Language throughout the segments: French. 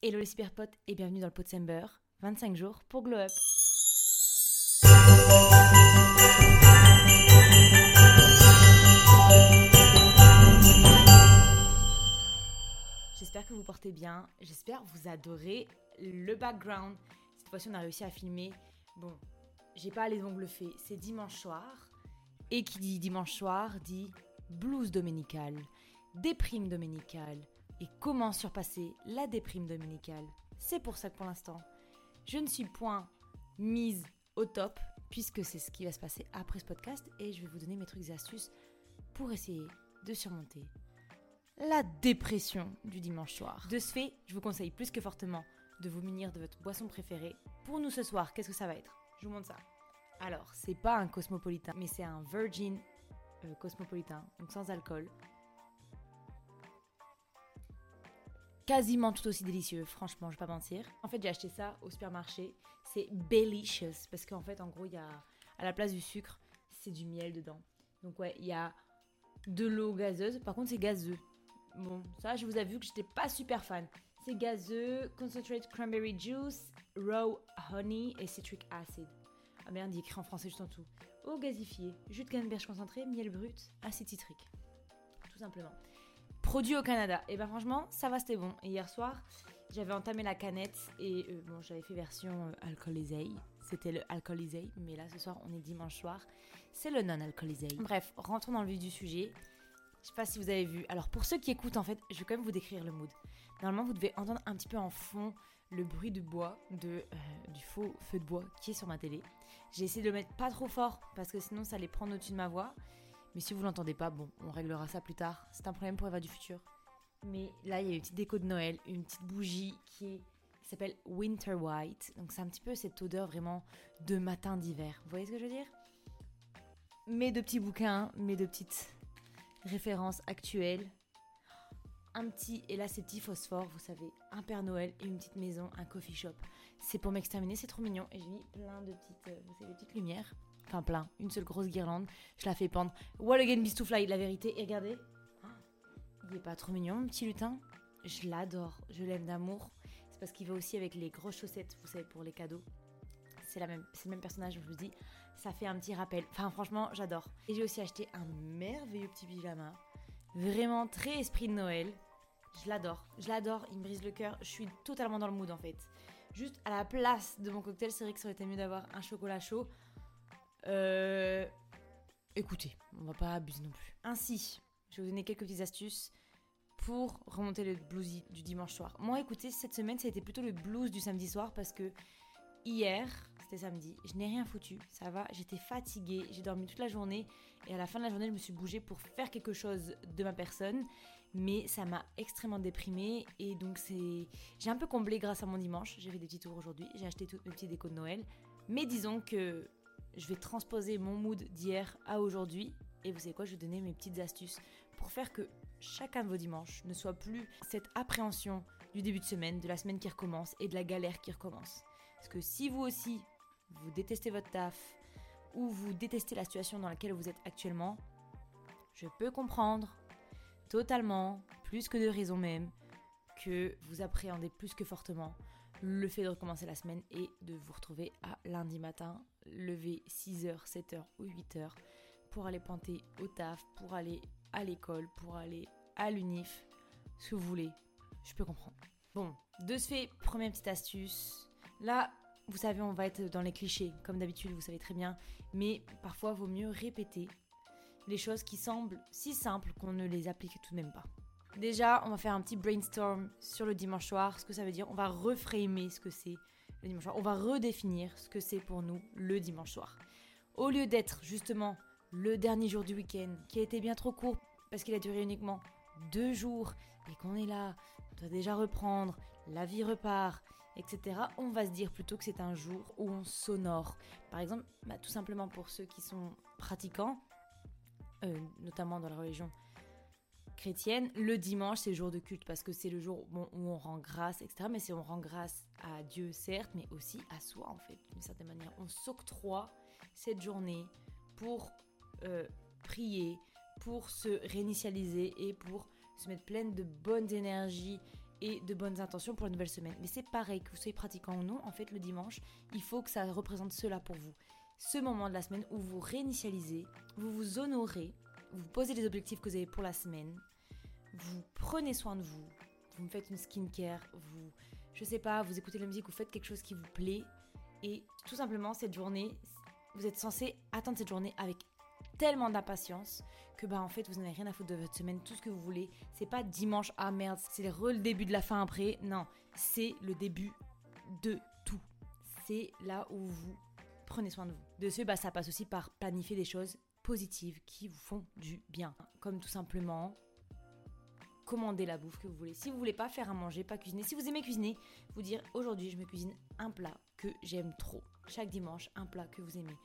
Hello les cyberpotes et bienvenue dans le Potsember. 25 jours pour Glow Up. J'espère que vous portez bien. J'espère que vous adorez le background. Cette fois-ci, on a réussi à filmer. Bon, j'ai pas les ongles faits. C'est dimanche soir. Et qui dit dimanche soir dit blues dominical, déprime dominicale et comment surpasser la déprime dominicale. C'est pour ça que pour l'instant, je ne suis point mise au top puisque c'est ce qui va se passer après ce podcast et je vais vous donner mes trucs et astuces pour essayer de surmonter la dépression du dimanche soir. De ce fait, je vous conseille plus que fortement de vous munir de votre boisson préférée. Pour nous ce soir, qu'est-ce que ça va être? Je vous montre ça. Alors, c'est pas un cosmopolitain, mais c'est un Virgin euh, cosmopolitain, donc sans alcool. Quasiment tout aussi délicieux, franchement, je vais pas mentir. En fait, j'ai acheté ça au supermarché. C'est Belicious, parce qu'en fait, en gros, il y a à la place du sucre, c'est du miel dedans. Donc ouais, il y a de l'eau gazeuse. Par contre, c'est gazeux. Bon, ça, je vous vu que j'étais pas super fan. C'est gazeux, concentrate cranberry juice, raw honey et citric acid. Ah merde, il écrit en français juste en dessous. Eau gazifiée, jus de canneberge concentré, miel brut, acide citrique. Tout simplement. Produit au Canada. Et ben franchement, ça va, c'était bon. Hier soir, j'avais entamé la canette et euh, bon, j'avais fait version euh. C'était le alcoolisé, mais là ce soir, on est dimanche soir. C'est le non alcoolisé. Bref, rentrons dans le vif du sujet. Je sais pas si vous avez vu. Alors pour ceux qui écoutent, en fait, je vais quand même vous décrire le mood. Normalement, vous devez entendre un petit peu en fond le bruit de bois, de, euh, du faux feu de bois qui est sur ma télé. J'ai essayé de le mettre pas trop fort parce que sinon ça allait prendre au-dessus de ma voix. Mais si vous l'entendez pas, bon, on réglera ça plus tard. C'est un problème pour Eva du futur. Mais là, il y a une petite déco de Noël, une petite bougie qui, s'appelle Winter White. Donc c'est un petit peu cette odeur vraiment de matin d'hiver. Vous voyez ce que je veux dire? Mes deux petits bouquins, mes deux petites références actuelles. Un petit, et là c'est petit phosphore, vous savez, un Père Noël et une petite maison, un coffee shop. C'est pour m'exterminer, c'est trop mignon. Et j'ai mis plein de petites, euh, vous savez, petites lumières. Enfin plein, une seule grosse guirlande. Je la fais pendre. What again, Beast to Fly, la vérité. Et regardez, il est pas trop mignon, mon petit lutin. Je l'adore, je l'aime d'amour. C'est parce qu'il va aussi avec les grosses chaussettes, vous savez, pour les cadeaux. C'est c'est le même personnage, je vous dis. Ça fait un petit rappel. Enfin, franchement, j'adore. Et j'ai aussi acheté un merveilleux petit pyjama. Vraiment très esprit de Noël. Je l'adore. Je l'adore. Il me brise le cœur. Je suis totalement dans le mood en fait. Juste à la place de mon cocktail, c'est vrai que ça aurait été mieux d'avoir un chocolat chaud. Euh... Écoutez, on va pas abuser non plus. Ainsi, je vais vous donner quelques petites astuces pour remonter le blues du dimanche soir. Moi, écoutez, cette semaine, ça a été plutôt le blues du samedi soir parce que hier, c'était samedi, je n'ai rien foutu, ça va, j'étais fatiguée, j'ai dormi toute la journée et à la fin de la journée, je me suis bougée pour faire quelque chose de ma personne, mais ça m'a extrêmement déprimée et donc c'est j'ai un peu comblé grâce à mon dimanche, j'ai fait des petits tours aujourd'hui, j'ai acheté toutes mes petites décos de Noël, mais disons que je vais transposer mon mood d'hier à aujourd'hui et vous savez quoi, je vais donner mes petites astuces pour faire que chacun de vos dimanches ne soit plus cette appréhension du début de semaine, de la semaine qui recommence et de la galère qui recommence. Parce que si vous aussi, vous détestez votre taf ou vous détestez la situation dans laquelle vous êtes actuellement, je peux comprendre totalement, plus que de raison même, que vous appréhendez plus que fortement le fait de recommencer la semaine et de vous retrouver à lundi matin, lever 6h, 7h ou 8h pour aller pointer au taf, pour aller à l'école, pour aller à l'unif, ce que vous voulez, je peux comprendre. Bon, de ce fait, première petite astuce. Là, vous savez, on va être dans les clichés, comme d'habitude, vous savez très bien, mais parfois, vaut mieux répéter les choses qui semblent si simples qu'on ne les applique tout de même pas. Déjà, on va faire un petit brainstorm sur le dimanche soir, ce que ça veut dire. On va reframer ce que c'est le dimanche soir. On va redéfinir ce que c'est pour nous le dimanche soir. Au lieu d'être justement le dernier jour du week-end, qui a été bien trop court parce qu'il a duré uniquement deux jours et qu'on est là, on doit déjà reprendre, la vie repart, etc. On va se dire plutôt que c'est un jour où on s'honore. Par exemple, bah, tout simplement pour ceux qui sont pratiquants, euh, notamment dans la religion chrétienne, le dimanche c'est le jour de culte parce que c'est le jour où on rend grâce, etc. Mais c'est on rend grâce à Dieu certes, mais aussi à soi en fait, d'une certaine manière. On s'octroie cette journée pour euh, prier, pour se réinitialiser et pour se mettre pleine de bonnes énergies et de bonnes intentions pour la nouvelle semaine. Mais c'est pareil, que vous soyez pratiquant ou non, en fait, le dimanche, il faut que ça représente cela pour vous. Ce moment de la semaine où vous réinitialisez, vous vous honorez, vous posez les objectifs que vous avez pour la semaine, prenez soin de vous, vous me faites une skincare, vous, je sais pas, vous écoutez la musique, vous faites quelque chose qui vous plaît, et tout simplement, cette journée, vous êtes censé attendre cette journée avec tellement d'impatience que bah en fait vous n'avez rien à foutre de votre semaine, tout ce que vous voulez. C'est pas dimanche, ah merde, c'est le début de la fin après. Non, c'est le début de tout. C'est là où vous prenez soin de vous. De ce, bah, ça passe aussi par planifier des choses positives qui vous font du bien. Comme tout simplement commander la bouffe que vous voulez. Si vous voulez pas faire à manger, pas cuisiner. Si vous aimez cuisiner, vous dire aujourd'hui je me cuisine un plat que j'aime trop. Chaque dimanche, un plat que vous aimez.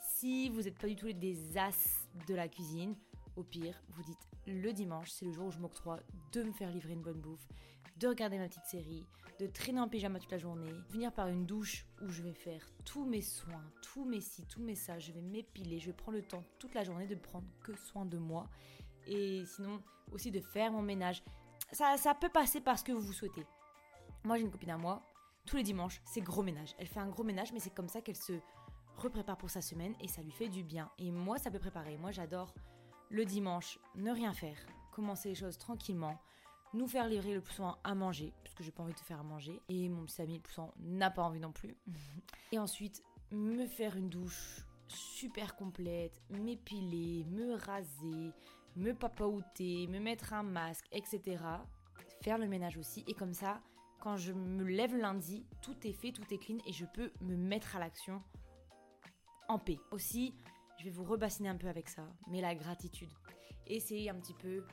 Si vous n'êtes pas du tout des as de la cuisine, au pire, vous dites le dimanche, c'est le jour où je m'octroie de me faire livrer une bonne bouffe, de regarder ma petite série, de traîner en pyjama toute la journée, venir par une douche où je vais faire tous mes soins, tous mes si, tous mes ça, je vais m'épiler, je vais prendre le temps toute la journée de prendre que soin de moi. Et sinon, aussi de faire mon ménage. Ça, ça peut passer parce que vous vous souhaitez. Moi, j'ai une copine à moi, tous les dimanches, c'est gros ménage. Elle fait un gros ménage, mais c'est comme ça qu'elle se reprépare pour sa semaine et ça lui fait du bien. Et moi, ça peut préparer. Moi, j'adore le dimanche ne rien faire, commencer les choses tranquillement, nous faire livrer le plus souvent à manger, parce que j'ai pas envie de faire à manger, et mon petit ami le plus souvent n'a pas envie non plus. et ensuite, me faire une douche super complète, m'épiler, me raser, me papaouter, me mettre un masque, etc. Faire le ménage aussi, et comme ça, quand je me lève lundi, tout est fait, tout est clean, et je peux me mettre à l'action en paix. Aussi, je vais vous rebassiner un peu avec ça, mais la gratitude. Essayez un petit peu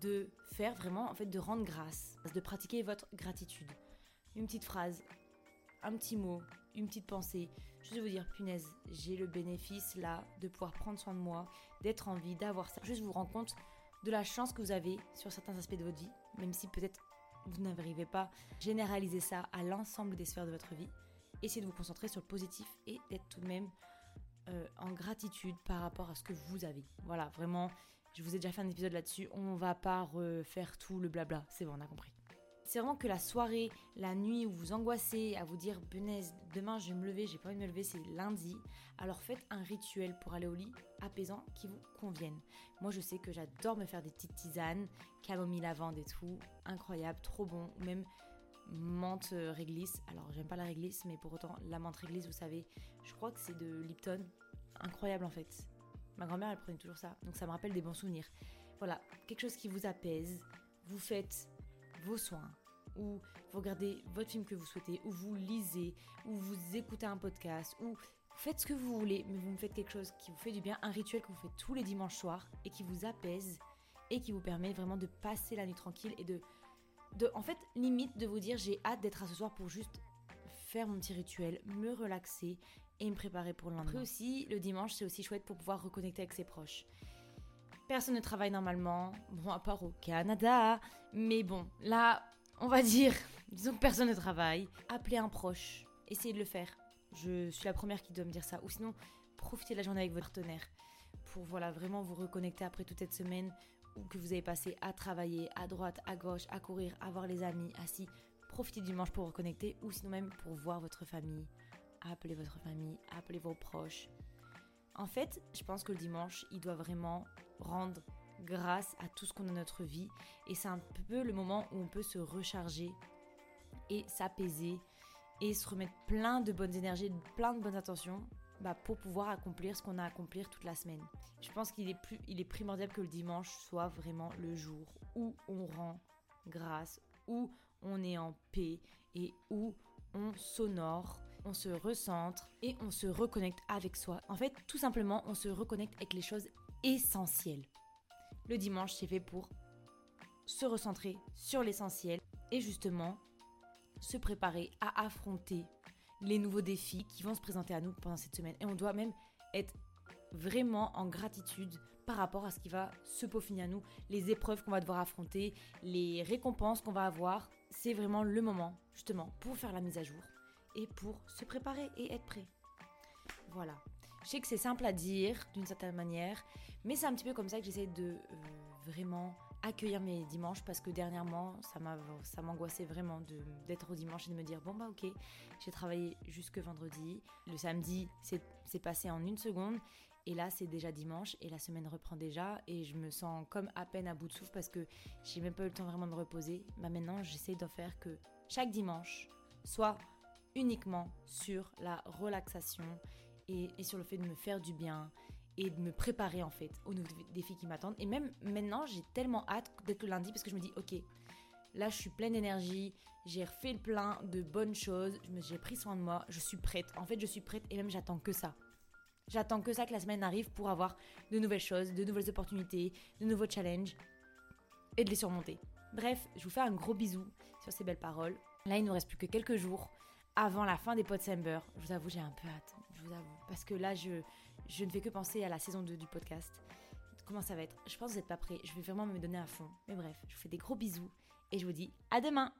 de faire vraiment, en fait, de rendre grâce, de pratiquer votre gratitude. Une petite phrase, un petit mot, une petite pensée, juste vous dire, punaise, j'ai le bénéfice là de pouvoir prendre soin de moi, d'être en vie, d'avoir ça. Juste vous rendre compte de la chance que vous avez sur certains aspects de votre vie, même si peut-être vous n'arrivez pas à généraliser ça à l'ensemble des sphères de votre vie. Essayez de vous concentrer sur le positif et d'être tout de même euh, en gratitude par rapport à ce que vous avez. Voilà, vraiment, je vous ai déjà fait un épisode là-dessus. On va pas refaire tout le blabla. C'est bon, on a compris. C'est vraiment que la soirée, la nuit où vous angoissez à vous dire, benaise, demain je vais me lever, j'ai pas envie de me lever, c'est lundi. Alors faites un rituel pour aller au lit apaisant qui vous convienne. Moi je sais que j'adore me faire des petites tisanes, camomille lavande et tout, incroyable, trop bon. Ou même menthe euh, réglisse. Alors, j'aime pas la réglisse, mais pour autant, la menthe réglisse, vous savez, je crois que c'est de Lipton. Incroyable en fait. Ma grand-mère, elle prenait toujours ça. Donc, ça me rappelle des bons souvenirs. Voilà, quelque chose qui vous apaise. Vous faites vos soins, ou vous regardez votre film que vous souhaitez, ou vous lisez, ou vous écoutez un podcast, ou faites ce que vous voulez, mais vous me faites quelque chose qui vous fait du bien, un rituel que vous faites tous les dimanches soirs et qui vous apaise et qui vous permet vraiment de passer la nuit tranquille et de en fait, limite de vous dire j'ai hâte d'être à ce soir pour juste faire mon petit rituel, me relaxer et me préparer pour le lendemain. Après aussi, le dimanche, c'est aussi chouette pour pouvoir reconnecter avec ses proches. Personne ne travaille normalement, bon, à part au Canada, mais bon, là, on va dire, disons que personne ne travaille. Appelez un proche, essayez de le faire. Je suis la première qui doit me dire ça. Ou sinon, profitez de la journée avec votre partenaire pour voilà vraiment vous reconnecter après toute cette semaine ou que vous avez passé à travailler à droite, à gauche, à courir, à voir les amis, assis, profitez du dimanche pour reconnecter ou sinon même pour voir votre famille, appeler votre famille, appeler vos proches. En fait, je pense que le dimanche, il doit vraiment rendre grâce à tout ce qu'on a dans notre vie et c'est un peu le moment où on peut se recharger et s'apaiser et se remettre plein de bonnes énergies, plein de bonnes intentions bah, pour pouvoir accomplir ce qu'on a à accomplir toute la semaine. Je pense qu'il est, plus, il est primordial que le dimanche soit vraiment le jour où on rend grâce, où on est en paix et où on s'honore, on se recentre et on se reconnecte avec soi. En fait, tout simplement, on se reconnecte avec les choses essentielles. Le dimanche, c'est fait pour se recentrer sur l'essentiel et justement se préparer à affronter les nouveaux défis qui vont se présenter à nous pendant cette semaine. Et on doit même être vraiment en gratitude par rapport à ce qui va se peaufiner à nous, les épreuves qu'on va devoir affronter, les récompenses qu'on va avoir. C'est vraiment le moment, justement, pour faire la mise à jour et pour se préparer et être prêt. Voilà. Je sais que c'est simple à dire d'une certaine manière, mais c'est un petit peu comme ça que j'essaie de euh, vraiment accueillir mes dimanches parce que dernièrement, ça m'angoissait vraiment d'être au dimanche et de me dire bon bah ok, j'ai travaillé jusque vendredi. Le samedi, c'est passé en une seconde. Et là, c'est déjà dimanche et la semaine reprend déjà et je me sens comme à peine à bout de souffle parce que j'ai même pas eu le temps vraiment de me reposer. Bah maintenant, j'essaie d'en faire que chaque dimanche soit uniquement sur la relaxation et, sur le fait de me faire du bien et de me préparer en fait aux nouveaux défis qui m'attendent. Et même maintenant, j'ai tellement hâte d'être le lundi parce que je me dis, ok, là je suis pleine d'énergie, j'ai refait le plein de bonnes choses, j'ai pris soin de moi, je suis prête. En fait, je suis prête et même j'attends que ça. J'attends que ça, que la semaine arrive pour avoir de nouvelles choses, de nouvelles opportunités, de nouveaux challenges et de les surmonter. Bref, je vous fais un gros bisou sur ces belles paroles. Là, il ne nous reste plus que quelques jours avant la fin des Podsember. Je vous avoue, j'ai un peu hâte. Je vous avoue. Parce que là, je, je ne fais que penser à la saison 2 du podcast. Comment ça va être? Je pense que vous n'êtes pas prêts. Je vais vraiment me donner à fond. Mais bref, je vous fais des gros bisous et je vous dis à demain.